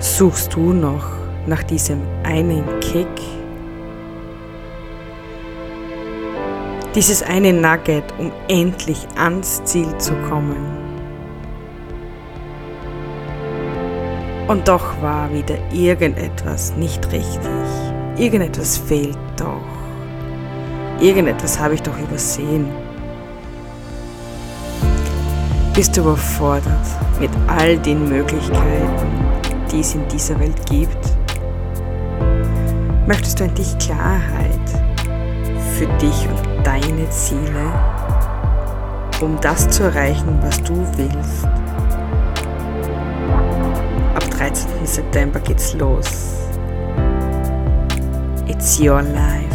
Suchst du noch nach diesem einen Kick? Dieses eine Nugget, um endlich ans Ziel zu kommen. Und doch war wieder irgendetwas nicht richtig. Irgendetwas fehlt doch. Irgendetwas habe ich doch übersehen. Bist du überfordert mit all den Möglichkeiten, die es in dieser Welt gibt? Möchtest du endlich Klarheit für dich und deine Ziele, um das zu erreichen, was du willst? Ab 13. September geht's los. It's your life.